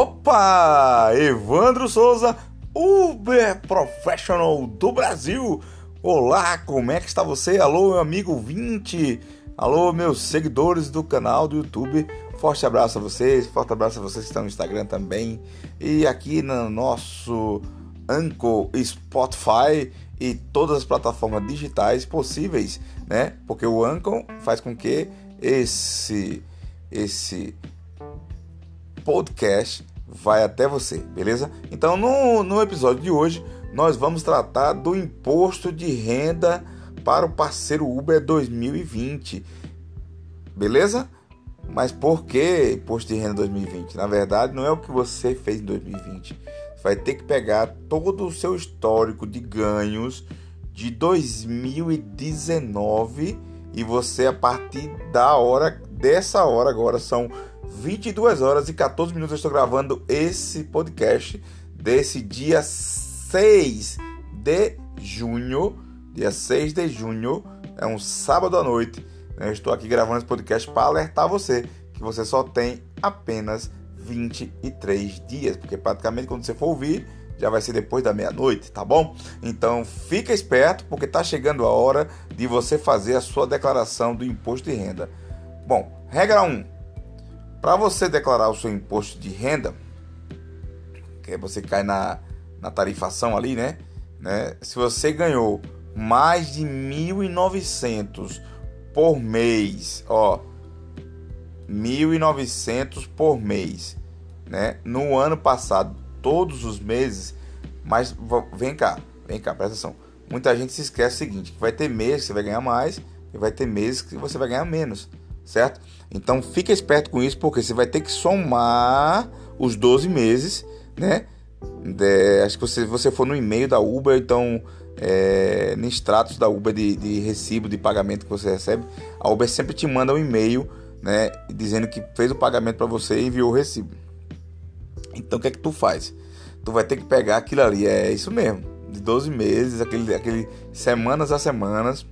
Opa! Evandro Souza, Uber Professional do Brasil. Olá, como é que está você? Alô, meu amigo 20. Alô, meus seguidores do canal do YouTube. Forte abraço a vocês, forte abraço a vocês que estão no Instagram também. E aqui no nosso Anchor, Spotify e todas as plataformas digitais possíveis, né? Porque o Anchor faz com que esse esse podcast vai até você, beleza? Então, no, no episódio de hoje, nós vamos tratar do imposto de renda para o parceiro Uber 2020, beleza? Mas por que imposto de renda 2020? Na verdade, não é o que você fez em 2020. Você vai ter que pegar todo o seu histórico de ganhos de 2019 e você a partir da hora dessa hora agora são 22 horas e 14 minutos eu estou gravando esse podcast desse dia 6 de junho. Dia 6 de junho, é um sábado à noite. Eu estou aqui gravando esse podcast para alertar você que você só tem apenas 23 dias, porque praticamente quando você for ouvir já vai ser depois da meia-noite, tá bom? Então fica esperto porque está chegando a hora de você fazer a sua declaração do imposto de renda. Bom, regra 1. Para você declarar o seu imposto de renda, que você cai na, na tarifação ali, né? né? Se você ganhou mais de 1.900 por mês, ó, 1.900 por mês, né? No ano passado, todos os meses, mas vem cá, vem cá, presta atenção. Muita gente se esquece o seguinte, que vai ter meses que você vai ganhar mais e vai ter meses que você vai ganhar menos certo? Então fica esperto com isso, porque você vai ter que somar os 12 meses, né? Acho que você, você for no e-mail da Uber, então é, no extratos da Uber de, de, recibo de pagamento que você recebe, a Uber sempre te manda um e-mail, né? Dizendo que fez o pagamento para você e enviou o recibo. Então o que é que tu faz? Tu vai ter que pegar aquilo ali, é isso mesmo, de 12 meses, aquele, aquele semanas a semanas.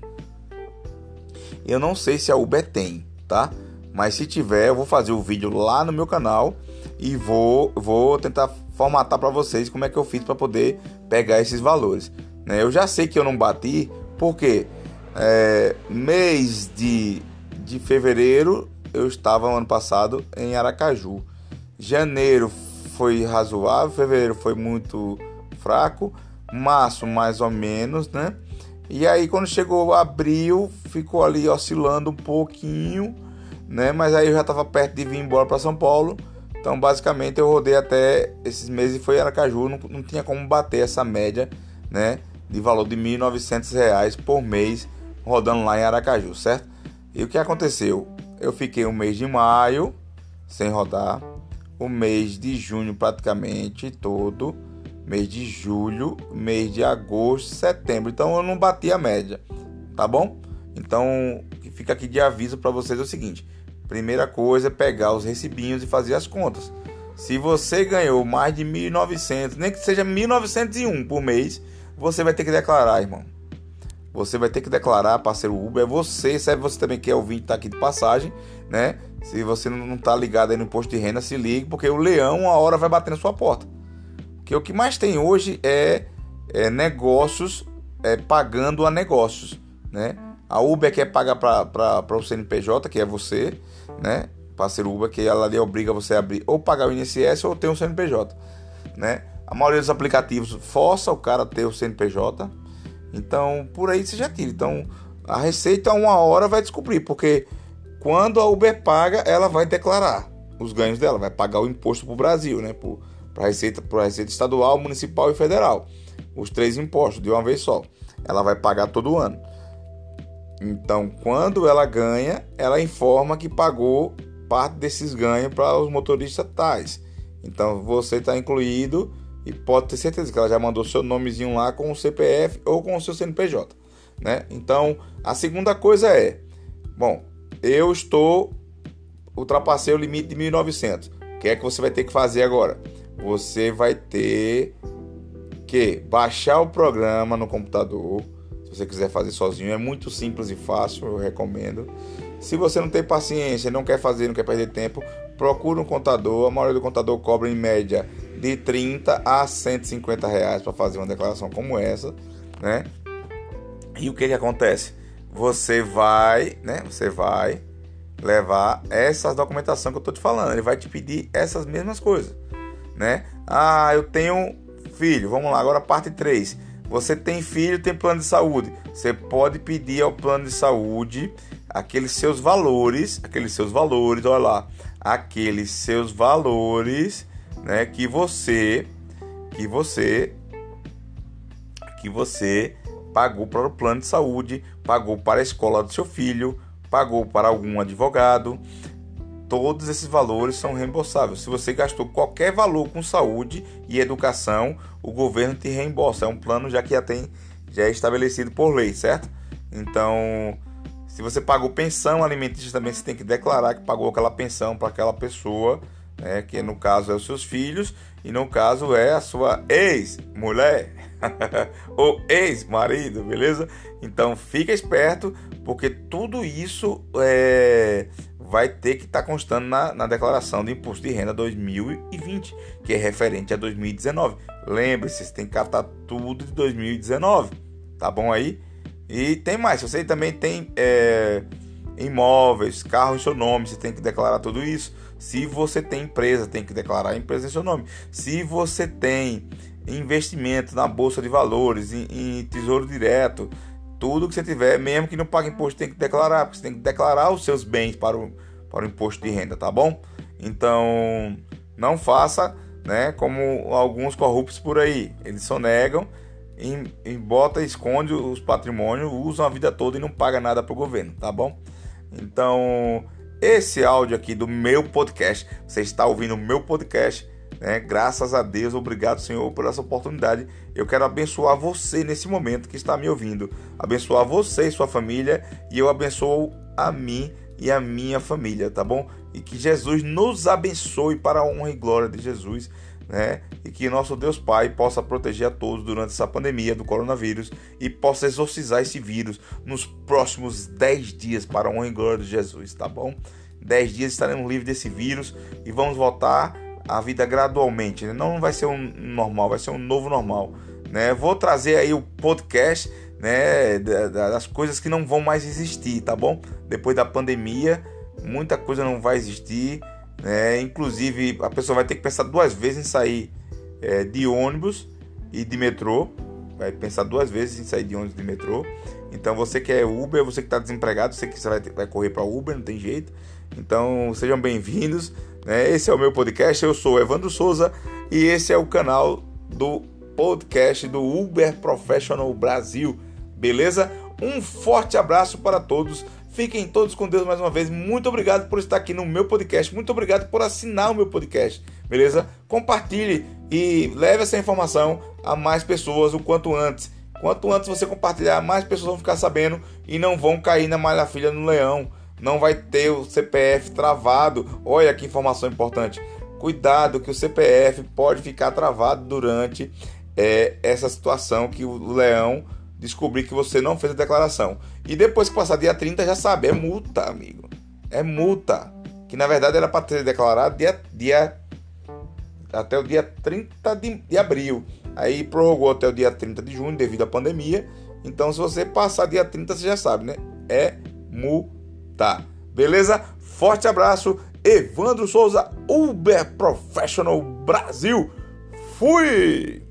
Eu não sei se a Uber tem, tá? Mas se tiver, eu vou fazer o vídeo lá no meu canal e vou, vou tentar formatar para vocês como é que eu fiz para poder pegar esses valores. Né? Eu já sei que eu não bati, porque é, mês de, de fevereiro eu estava ano passado em Aracaju. Janeiro foi razoável, fevereiro foi muito fraco, março mais ou menos, né? E aí quando chegou abril, ficou ali oscilando um pouquinho, né? Mas aí eu já estava perto de vir embora para São Paulo. Então basicamente eu rodei até esses meses e foi Aracaju, não, não tinha como bater essa média, né? De valor de R$ 1.900 por mês rodando lá em Aracaju, certo? E o que aconteceu? Eu fiquei o mês de maio sem rodar, o mês de junho praticamente todo mês de julho, mês de agosto, setembro. Então eu não bati a média, tá bom? Então fica aqui de aviso para vocês é o seguinte: primeira coisa é pegar os recibinhos e fazer as contas. Se você ganhou mais de 1.900, nem que seja 1.901 por mês, você vai ter que declarar, irmão. Você vai ter que declarar, parceiro Uber. É você, sabe você também que é ouvinte, tá aqui de passagem, né? Se você não tá ligado aí no imposto de renda, se ligue, porque o leão, uma hora vai bater na sua porta. Que o que mais tem hoje é, é negócios é, pagando a negócios, né? A Uber quer pagar para o CNPJ, que é você, né? Parceiro Uber, que ela ali obriga você a abrir ou pagar o INSS ou ter um CNPJ, né? A maioria dos aplicativos força o cara a ter o CNPJ. Então, por aí você já tira. Então, a Receita uma hora vai descobrir, porque quando a Uber paga, ela vai declarar os ganhos dela, vai pagar o imposto para o Brasil, né? Para a Receita, para Receita Estadual, Municipal e Federal. Os três impostos de uma vez só. Ela vai pagar todo ano. Então, quando ela ganha, ela informa que pagou parte desses ganhos para os motoristas tais. Então, você está incluído e pode ter certeza que ela já mandou seu nomezinho lá com o CPF ou com o seu CNPJ, né? Então, a segunda coisa é, bom, eu estou ultrapassei o limite de 1.900. O que é que você vai ter que fazer agora? Você vai ter que baixar o programa no computador. Se você quiser fazer sozinho, é muito simples e fácil, eu recomendo. Se você não tem paciência, não quer fazer, não quer perder tempo, procure um contador. A maioria do contador cobra em média de 30 a 150 reais para fazer uma declaração como essa, né? E o que que acontece? Você vai, né? Você vai levar essas documentação que eu tô te falando. Ele vai te pedir essas mesmas coisas, né? Ah, eu tenho filho. Vamos lá, agora parte 3. Você tem filho, tem plano de saúde. Você pode pedir ao plano de saúde aqueles seus valores, aqueles seus valores, olha lá, aqueles seus valores, né, que você que você que você pagou para o plano de saúde, pagou para a escola do seu filho, pagou para algum advogado. Todos esses valores são reembolsáveis. Se você gastou qualquer valor com saúde e educação, o governo te reembolsa. É um plano já que já tem já é estabelecido por lei, certo? Então, se você pagou pensão alimentícia também você tem que declarar que pagou aquela pensão para aquela pessoa, né, que no caso é os seus filhos e no caso é a sua ex-mulher ou ex-marido, beleza? Então fica esperto porque tudo isso é, vai ter que estar tá constando na, na declaração do imposto de renda 2020, que é referente a 2019. Lembre-se, você tem que captar tudo de 2019, tá bom aí? E tem mais, você também tem é, imóveis, carro em seu nome, você tem que declarar tudo isso. Se você tem empresa, tem que declarar a empresa em seu nome. Se você tem investimento na bolsa de valores, em, em tesouro direto, tudo que você tiver, mesmo que não pague imposto, tem que declarar, porque você tem que declarar os seus bens para o, para o imposto de renda, tá bom? Então, não faça, né, como alguns corruptos por aí. Eles só negam em, em bota, esconde os patrimônios, usam a vida toda e não paga nada para o governo, tá bom? Então, esse áudio aqui do meu podcast, você está ouvindo o meu podcast, né? Graças a Deus, obrigado, Senhor, por essa oportunidade. Eu quero abençoar você nesse momento que está me ouvindo, abençoar você e sua família, e eu abençoo a mim e a minha família, tá bom? E que Jesus nos abençoe para a honra e glória de Jesus né? E que nosso Deus Pai possa proteger a todos durante essa pandemia do coronavírus e possa exorcizar esse vírus nos próximos 10 dias para a honra e glória de Jesus, tá bom? 10 dias estaremos livres desse vírus e vamos voltar à vida gradualmente, né? Não vai ser um normal, vai ser um novo normal, né? Vou trazer aí o podcast, né, das coisas que não vão mais existir, tá bom? Depois da pandemia, muita coisa não vai existir né? Inclusive, a pessoa vai ter que pensar duas vezes em sair é, de ônibus e de metrô. Vai pensar duas vezes em sair de ônibus e de metrô. Então, você que é Uber, você que está desempregado, você que vai, vai correr para Uber, não tem jeito. Então, sejam bem-vindos. Né? Esse é o meu podcast. Eu sou Evandro Souza e esse é o canal do podcast do Uber Professional Brasil. Beleza? Um forte abraço para todos. Fiquem todos com Deus mais uma vez. Muito obrigado por estar aqui no meu podcast. Muito obrigado por assinar o meu podcast. Beleza? Compartilhe e leve essa informação a mais pessoas o quanto antes. Quanto antes você compartilhar, mais pessoas vão ficar sabendo e não vão cair na malha filha no leão. Não vai ter o CPF travado. Olha que informação importante. Cuidado que o CPF pode ficar travado durante é, essa situação que o leão descobrir que você não fez a declaração. E depois que passar dia 30, já sabe, é multa, amigo. É multa. Que na verdade era para ter declarado dia, dia até o dia 30 de, de abril. Aí prorrogou até o dia 30 de junho devido à pandemia. Então, se você passar dia 30, você já sabe, né? É multa. Beleza? Forte abraço. Evandro Souza, Uber Professional Brasil. Fui!